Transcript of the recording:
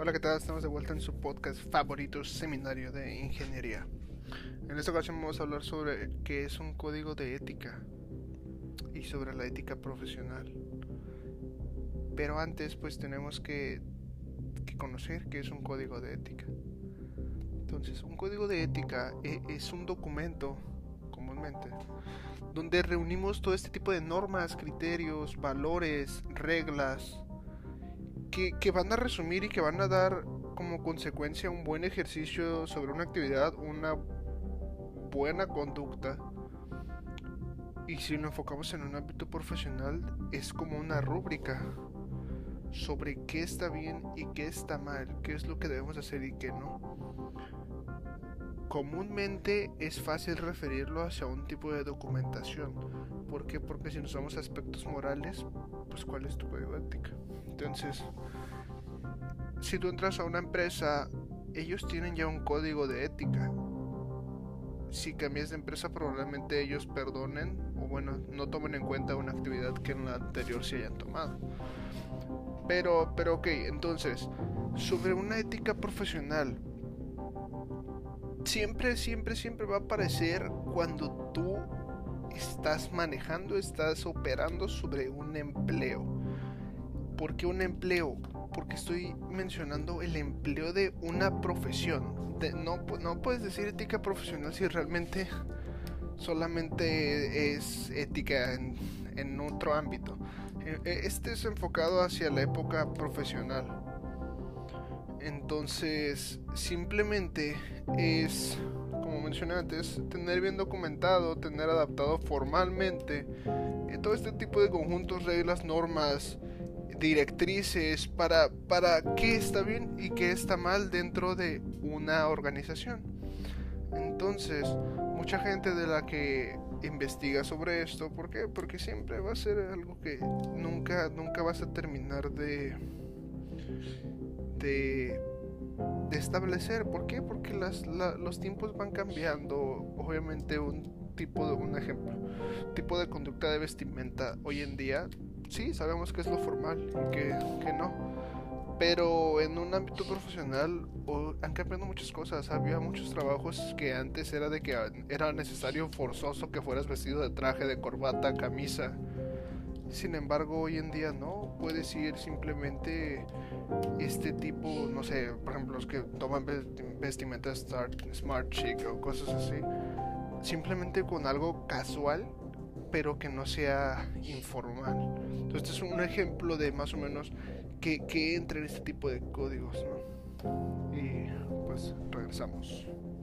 Hola, ¿qué tal? Estamos de vuelta en su podcast favorito, Seminario de Ingeniería. En esta ocasión vamos a hablar sobre qué es un código de ética y sobre la ética profesional. Pero antes, pues tenemos que, que conocer qué es un código de ética. Entonces, un código de ética e, es un documento, comúnmente, donde reunimos todo este tipo de normas, criterios, valores, reglas, que, van a resumir y que van a dar como consecuencia un buen ejercicio sobre una actividad, una buena conducta. Y si nos enfocamos en un ámbito profesional, es como una rúbrica sobre qué está bien y qué está mal, qué es lo que debemos hacer y qué no. Comúnmente es fácil referirlo hacia un tipo de documentación. ¿Por qué? Porque si nos vamos a aspectos morales, pues ¿cuál es tu código ética? Entonces, si tú entras a una empresa, ellos tienen ya un código de ética. Si cambias de empresa, probablemente ellos perdonen o bueno, no tomen en cuenta una actividad que en la anterior se hayan tomado. Pero, pero ok, entonces, sobre una ética profesional, siempre, siempre, siempre va a aparecer cuando tú estás manejando, estás operando sobre un empleo. ¿Por qué un empleo? Porque estoy mencionando el empleo de una profesión. no, no puedes decir ética profesional si realmente solamente es ética en, en otro ámbito. E, e, este es enfocado hacia la época profesional. Entonces, simplemente es, como mencioné antes, tener bien documentado, tener adaptado formalmente eh, todo este tipo de conjuntos, reglas, normas, directrices para, para qué está bien y qué está mal dentro de una organización. Entonces, mucha gente de la que investiga sobre esto, ¿por qué? Porque siempre va a ser algo que nunca, nunca vas a terminar de, de, establecer. ¿Por qué? Porque las, los tiempos van cambiando. Obviamente un tipo de, un ejemplo, tipo de conducta de vestimenta hoy en día sí, sabemos que es lo formal y que, que no. Pero en un ámbito profesional han cambiado muchas cosas. Había muchos trabajos que antes era de que era necesario forzoso que fueras vestido de traje, de corbata, camisa. Sin embargo, hoy en día no. Puedes ir simplemente este tipo, no sé, por ejemplo, los que toman vestimenta smart chic o cosas así. Simplemente con algo casual pero que no sea informal. Entonces, este es un ejemplo de más o menos que, que entra en este tipo de códigos. ¿no? Y pues regresamos.